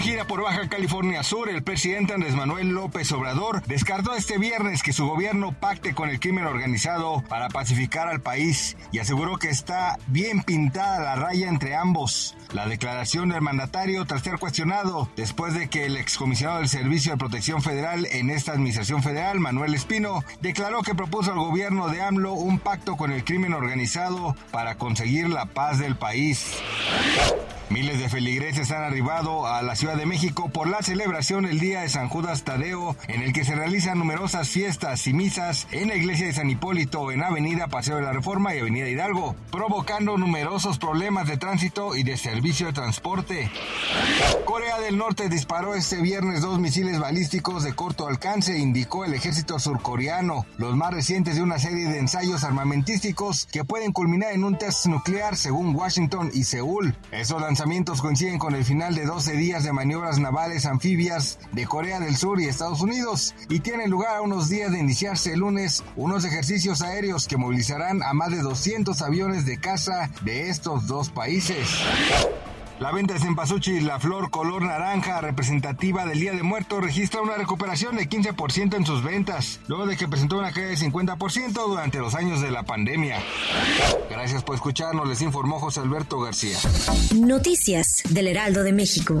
Gira por Baja California Sur, el presidente Andrés Manuel López Obrador descartó este viernes que su gobierno pacte con el crimen organizado para pacificar al país y aseguró que está bien pintada la raya entre ambos. La declaración del mandatario tras ser cuestionado después de que el excomisionado del Servicio de Protección Federal en esta administración federal, Manuel Espino, declaró que propuso al gobierno de AMLO un pacto con el crimen organizado para conseguir la paz del país. Miles de feligreses han arribado a la Ciudad de México por la celebración el Día de San Judas Tadeo, en el que se realizan numerosas fiestas y misas en la iglesia de San Hipólito, en Avenida Paseo de la Reforma y Avenida Hidalgo, provocando numerosos problemas de tránsito y de servicio de transporte. Corea del Norte disparó este viernes dos misiles balísticos de corto alcance, indicó el ejército surcoreano, los más recientes de una serie de ensayos armamentísticos que pueden culminar en un test nuclear según Washington y Seúl. Esos lanzamientos coinciden con el final de 12 días de maniobras navales anfibias de Corea del Sur y Estados Unidos y tienen lugar a unos días de iniciarse el lunes unos ejercicios aéreos que movilizarán a más de 200 aviones de caza de estos dos países. La venta de cempasúchil, la flor color naranja representativa del Día de Muertos, registra una recuperación de 15% en sus ventas, luego de que presentó una caída de 50% durante los años de la pandemia. Gracias por escucharnos, les informó José Alberto García. Noticias del Heraldo de México.